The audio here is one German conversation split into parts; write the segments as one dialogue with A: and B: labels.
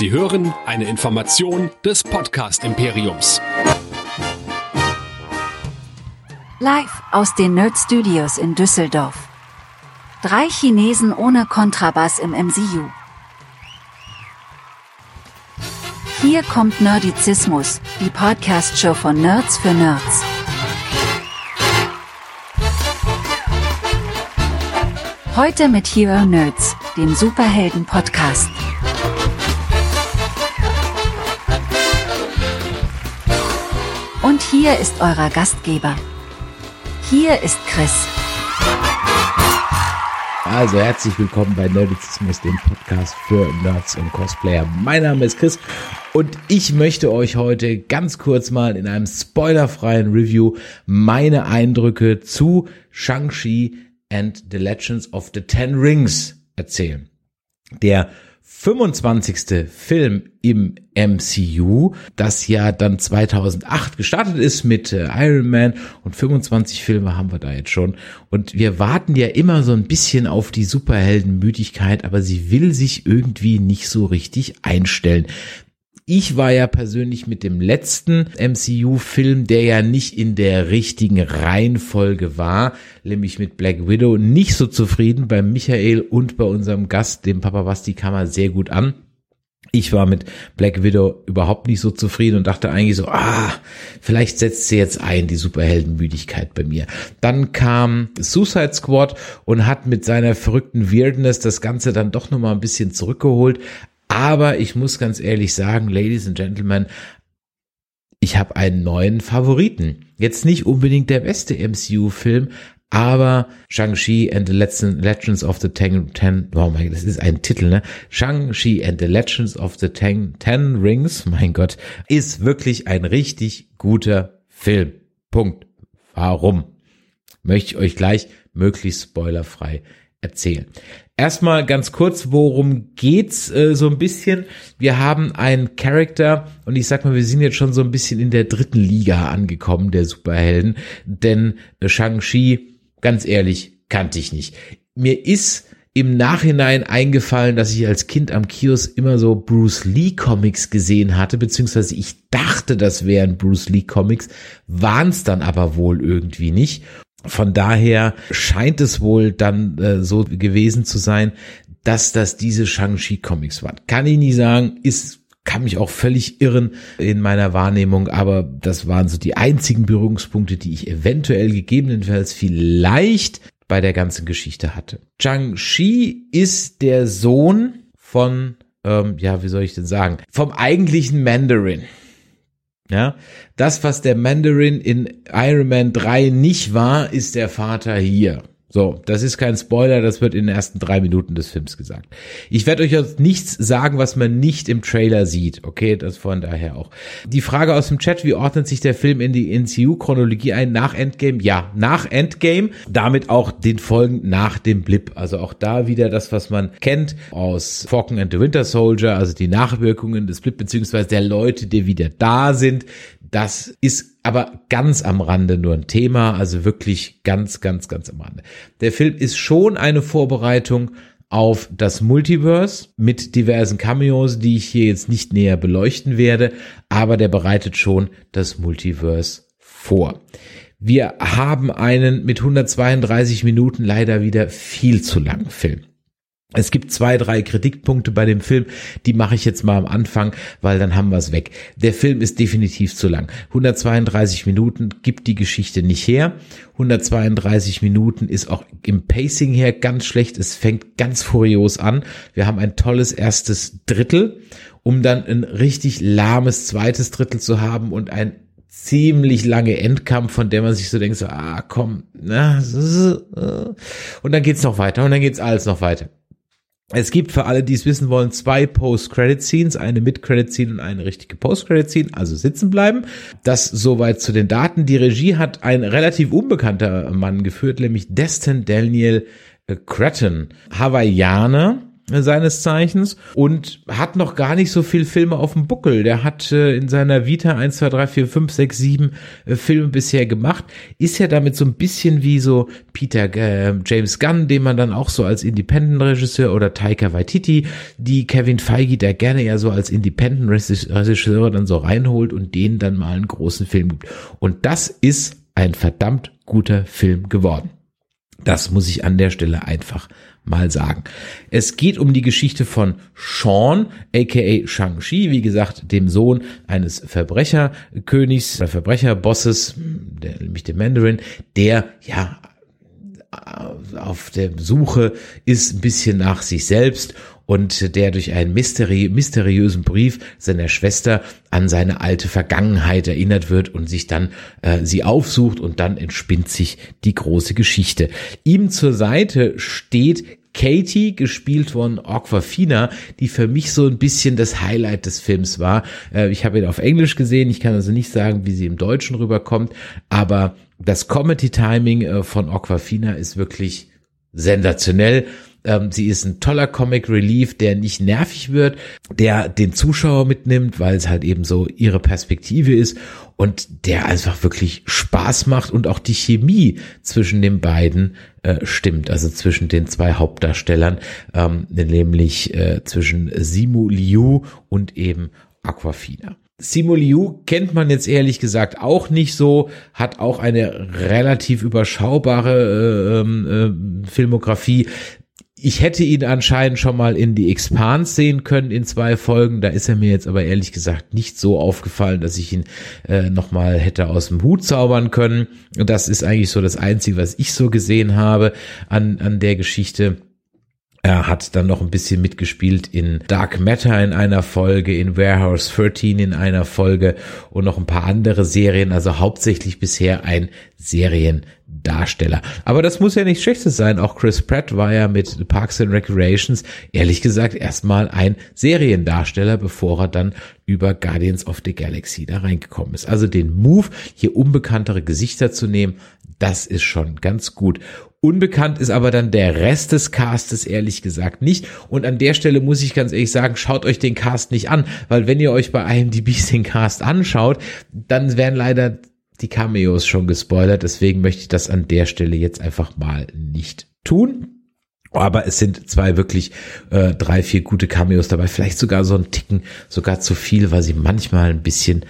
A: Sie hören eine Information des Podcast Imperiums.
B: Live aus den Nerd Studios in Düsseldorf. Drei Chinesen ohne Kontrabass im MCU. Hier kommt Nerdizismus, die Podcast-Show von Nerds für Nerds. Heute mit Hero Nerds, dem Superhelden-Podcast. Hier ist euer Gastgeber. Hier ist Chris.
C: Also herzlich willkommen bei Nerdizismus, dem Podcast für Nerds und Cosplayer. Mein Name ist Chris und ich möchte euch heute ganz kurz mal in einem spoilerfreien Review meine Eindrücke zu Shang-Chi and the Legends of the Ten Rings erzählen. Der 25. Film im MCU, das ja dann 2008 gestartet ist mit äh, Iron Man und 25 Filme haben wir da jetzt schon und wir warten ja immer so ein bisschen auf die Superheldenmüdigkeit, aber sie will sich irgendwie nicht so richtig einstellen. Ich war ja persönlich mit dem letzten MCU-Film, der ja nicht in der richtigen Reihenfolge war, nämlich mit Black Widow, nicht so zufrieden. Bei Michael und bei unserem Gast, dem Papa Basti, kam er sehr gut an. Ich war mit Black Widow überhaupt nicht so zufrieden und dachte eigentlich so, ah, vielleicht setzt sie jetzt ein, die Superheldenmüdigkeit bei mir. Dann kam Suicide Squad und hat mit seiner verrückten Weirdness das Ganze dann doch nochmal ein bisschen zurückgeholt. Aber ich muss ganz ehrlich sagen, Ladies and Gentlemen, ich habe einen neuen Favoriten. Jetzt nicht unbedingt der beste MCU-Film, aber Shang-Chi and the Legends of the Ten, Ten, oh mein das ist ein Titel, ne? Shang-Chi and the Legends of the Ten, Ten Rings, mein Gott, ist wirklich ein richtig guter Film. Punkt. Warum? Möchte ich euch gleich möglichst spoilerfrei erzählen. Erstmal ganz kurz, worum geht's äh, so ein bisschen? Wir haben einen Charakter und ich sag mal, wir sind jetzt schon so ein bisschen in der dritten Liga angekommen der Superhelden, denn äh, Shang-Chi, ganz ehrlich, kannte ich nicht. Mir ist im Nachhinein eingefallen, dass ich als Kind am Kiosk immer so Bruce Lee Comics gesehen hatte, beziehungsweise ich dachte, das wären Bruce Lee Comics, waren es dann aber wohl irgendwie nicht. Von daher scheint es wohl dann äh, so gewesen zu sein, dass das diese Shang-Chi Comics waren. Kann ich nie sagen, ist kann mich auch völlig irren in meiner Wahrnehmung, aber das waren so die einzigen Berührungspunkte, die ich eventuell gegebenenfalls vielleicht bei der ganzen Geschichte hatte. Shang-Chi ist der Sohn von, ähm, ja, wie soll ich denn sagen, vom eigentlichen Mandarin. Ja, das, was der Mandarin in Iron Man 3 nicht war, ist der Vater hier. So, das ist kein Spoiler, das wird in den ersten drei Minuten des Films gesagt. Ich werde euch jetzt nichts sagen, was man nicht im Trailer sieht. Okay, das von daher auch. Die Frage aus dem Chat, wie ordnet sich der Film in die NCU-Chronologie ein? Nach Endgame? Ja, nach Endgame. Damit auch den Folgen nach dem Blip. Also auch da wieder das, was man kennt aus Falcon and the Winter Soldier, also die Nachwirkungen des Blip, beziehungsweise der Leute, die wieder da sind, das ist aber ganz am Rande nur ein Thema, also wirklich ganz, ganz, ganz am Rande. Der Film ist schon eine Vorbereitung auf das Multiverse mit diversen Cameos, die ich hier jetzt nicht näher beleuchten werde, aber der bereitet schon das Multiverse vor. Wir haben einen mit 132 Minuten leider wieder viel zu langen Film. Es gibt zwei, drei Kritikpunkte bei dem Film, die mache ich jetzt mal am Anfang, weil dann haben wir es weg. Der Film ist definitiv zu lang. 132 Minuten gibt die Geschichte nicht her. 132 Minuten ist auch im Pacing her ganz schlecht. Es fängt ganz furios an. Wir haben ein tolles erstes Drittel, um dann ein richtig lahmes zweites Drittel zu haben und ein ziemlich lange Endkampf, von der man sich so denkt, so, ah, komm, na, und dann geht's noch weiter und dann geht's alles noch weiter. Es gibt für alle, die es wissen wollen, zwei Post-Credit-Scenes, eine Mid-Credit-Scene und eine richtige Post-Credit-Scene, also sitzen bleiben. Das soweit zu den Daten. Die Regie hat ein relativ unbekannter Mann geführt, nämlich Destin Daniel Cretton, Hawaiianer, seines Zeichens und hat noch gar nicht so viel Filme auf dem Buckel. Der hat äh, in seiner Vita 1, 2, 3, 4, 5, 6, 7 äh, Filme bisher gemacht. Ist ja damit so ein bisschen wie so Peter äh, James Gunn, den man dann auch so als Independent-Regisseur oder Taika Waititi, die Kevin Feige da gerne ja so als Independent-Regisseur dann so reinholt und denen dann mal einen großen Film gibt. Und das ist ein verdammt guter Film geworden. Das muss ich an der Stelle einfach mal sagen. Es geht um die Geschichte von Sean, aka Shang-Chi, wie gesagt, dem Sohn eines Verbrecherkönigs oder Verbrecherbosses, der, nämlich dem Mandarin, der ja auf der Suche ist ein bisschen nach sich selbst und der durch einen mysteri mysteriösen Brief seiner Schwester an seine alte Vergangenheit erinnert wird und sich dann äh, sie aufsucht und dann entspinnt sich die große Geschichte. Ihm zur Seite steht Katie, gespielt von Aquafina, die für mich so ein bisschen das Highlight des Films war. Äh, ich habe ihn auf Englisch gesehen, ich kann also nicht sagen, wie sie im Deutschen rüberkommt, aber das Comedy-Timing äh, von Aquafina ist wirklich sensationell. Ähm, sie ist ein toller Comic Relief, der nicht nervig wird, der den Zuschauer mitnimmt, weil es halt eben so ihre Perspektive ist und der einfach wirklich Spaß macht und auch die Chemie zwischen den beiden äh, stimmt, also zwischen den zwei Hauptdarstellern, ähm, nämlich äh, zwischen Simu Liu und eben Aquafina. Simu Liu kennt man jetzt ehrlich gesagt auch nicht so, hat auch eine relativ überschaubare äh, ähm, äh, Filmografie. Ich hätte ihn anscheinend schon mal in die Expanse sehen können in zwei Folgen. Da ist er mir jetzt aber ehrlich gesagt nicht so aufgefallen, dass ich ihn äh, nochmal hätte aus dem Hut zaubern können. Und das ist eigentlich so das Einzige, was ich so gesehen habe an, an der Geschichte. Er hat dann noch ein bisschen mitgespielt in Dark Matter in einer Folge, in Warehouse 13 in einer Folge und noch ein paar andere Serien, also hauptsächlich bisher ein Seriendarsteller. Aber das muss ja nichts Schlechtes sein. Auch Chris Pratt war ja mit Parks and Recreations ehrlich gesagt erstmal ein Seriendarsteller, bevor er dann über Guardians of the Galaxy da reingekommen ist. Also den Move, hier unbekanntere Gesichter zu nehmen, das ist schon ganz gut. Unbekannt ist aber dann der Rest des Castes ehrlich gesagt nicht. Und an der Stelle muss ich ganz ehrlich sagen, schaut euch den Cast nicht an, weil wenn ihr euch bei IMDb den Cast anschaut, dann werden leider die Cameos schon gespoilert. Deswegen möchte ich das an der Stelle jetzt einfach mal nicht tun. Aber es sind zwei wirklich äh, drei, vier gute Cameos dabei. Vielleicht sogar so ein Ticken, sogar zu viel, weil sie manchmal ein bisschen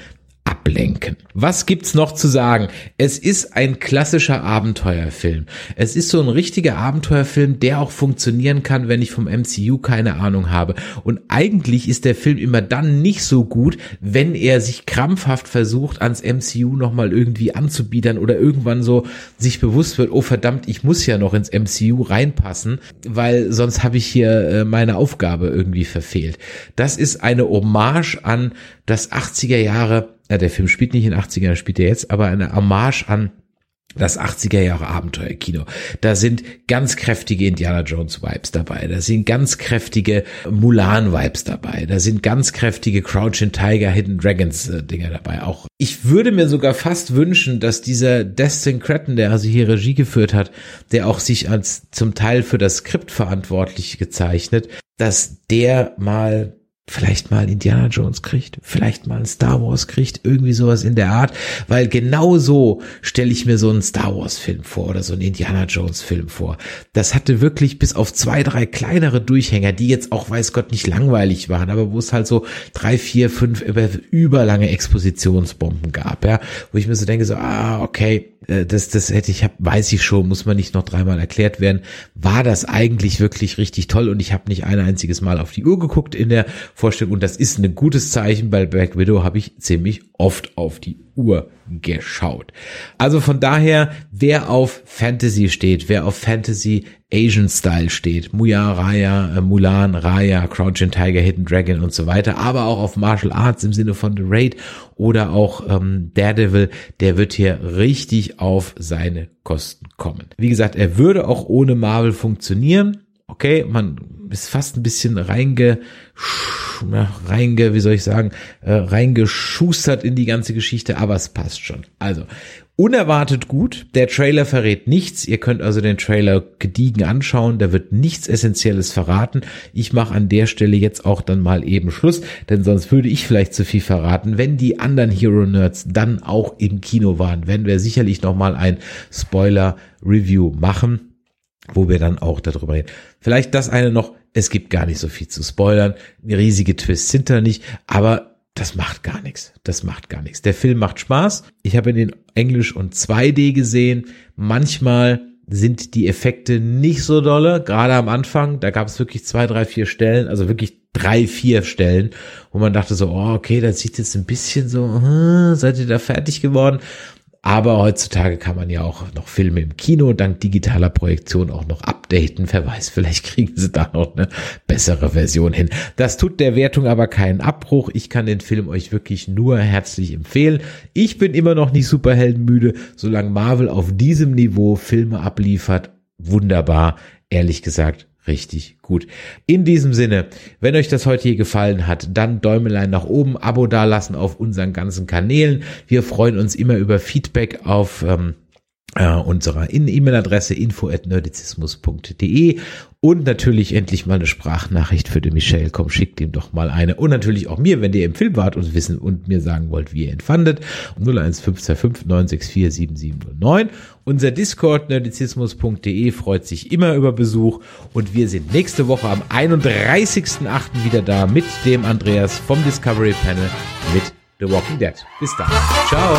C: ablenken. Was gibt's noch zu sagen? Es ist ein klassischer Abenteuerfilm. Es ist so ein richtiger Abenteuerfilm, der auch funktionieren kann, wenn ich vom MCU keine Ahnung habe. Und eigentlich ist der Film immer dann nicht so gut, wenn er sich krampfhaft versucht, ans MCU nochmal irgendwie anzubiedern oder irgendwann so sich bewusst wird, oh verdammt, ich muss ja noch ins MCU reinpassen, weil sonst habe ich hier äh, meine Aufgabe irgendwie verfehlt. Das ist eine Hommage an das 80er Jahre ja, der Film spielt nicht in den 80ern, spielt er jetzt, aber eine Hommage an das 80er Jahre Abenteuerkino. Da sind ganz kräftige Indiana Jones Vibes dabei. Da sind ganz kräftige Mulan Vibes dabei. Da sind ganz kräftige Crouching Tiger Hidden Dragons äh, Dinger dabei. Auch ich würde mir sogar fast wünschen, dass dieser Destin Cretton, der also hier Regie geführt hat, der auch sich als zum Teil für das Skript verantwortlich gezeichnet, dass der mal vielleicht mal Indiana Jones kriegt, vielleicht mal Star Wars kriegt, irgendwie sowas in der Art, weil genau so stelle ich mir so einen Star Wars Film vor oder so einen Indiana Jones Film vor. Das hatte wirklich bis auf zwei, drei kleinere Durchhänger, die jetzt auch weiß Gott nicht langweilig waren, aber wo es halt so drei, vier, fünf über, überlange Expositionsbomben gab, ja, wo ich mir so denke so, ah, okay, äh, das, das hätte ich, hab, weiß ich schon, muss man nicht noch dreimal erklärt werden, war das eigentlich wirklich richtig toll und ich habe nicht ein einziges Mal auf die Uhr geguckt in der Vorstellung und das ist ein gutes Zeichen, weil Black Widow habe ich ziemlich oft auf die Uhr geschaut. Also von daher, wer auf Fantasy steht, wer auf Fantasy Asian Style steht, Muya, Raya, äh, Mulan, Raya, Crouching Tiger, Hidden Dragon und so weiter, aber auch auf Martial Arts im Sinne von The Raid oder auch ähm, Daredevil, der wird hier richtig auf seine Kosten kommen. Wie gesagt, er würde auch ohne Marvel funktionieren okay, man ist fast ein bisschen reinge, reinge, wie soll ich sagen, äh, reingeschustert in die ganze Geschichte, aber es passt schon. Also, unerwartet gut. Der Trailer verrät nichts. Ihr könnt also den Trailer gediegen anschauen. Da wird nichts Essentielles verraten. Ich mache an der Stelle jetzt auch dann mal eben Schluss, denn sonst würde ich vielleicht zu viel verraten. Wenn die anderen Hero Nerds dann auch im Kino waren, werden wir sicherlich noch mal ein Spoiler Review machen wo wir dann auch darüber reden. Vielleicht das eine noch, es gibt gar nicht so viel zu spoilern. Riesige Twists sind da nicht, aber das macht gar nichts. Das macht gar nichts. Der Film macht Spaß. Ich habe ihn in Englisch und 2D gesehen. Manchmal sind die Effekte nicht so dolle, gerade am Anfang. Da gab es wirklich zwei, drei, vier Stellen, also wirklich drei, vier Stellen, wo man dachte so, oh, okay, das sieht jetzt ein bisschen so, hm, seid ihr da fertig geworden? Aber heutzutage kann man ja auch noch Filme im Kino dank digitaler Projektion auch noch updaten. Wer weiß, vielleicht kriegen sie da noch eine bessere Version hin. Das tut der Wertung aber keinen Abbruch. Ich kann den Film euch wirklich nur herzlich empfehlen. Ich bin immer noch nicht superheldenmüde, solange Marvel auf diesem Niveau Filme abliefert. Wunderbar. Ehrlich gesagt, richtig gut. In diesem Sinne, wenn euch das heute hier gefallen hat, dann Däumelein nach oben, Abo dalassen auf unseren ganzen Kanälen. Wir freuen uns immer über Feedback auf ähm, äh, unserer E-Mail-Adresse info@nerdizismus.de und natürlich endlich mal eine Sprachnachricht für den Michel. Komm, schickt ihm doch mal eine. Und natürlich auch mir, wenn ihr im Film wart und wissen und mir sagen wollt, wie ihr ihn fandet. 01525 964 7709. Unser Discord nerdizismus.de freut sich immer über Besuch und wir sind nächste Woche am 31.08. wieder da mit dem Andreas vom Discovery Panel mit The Walking Dead. Bis dann. Ciao.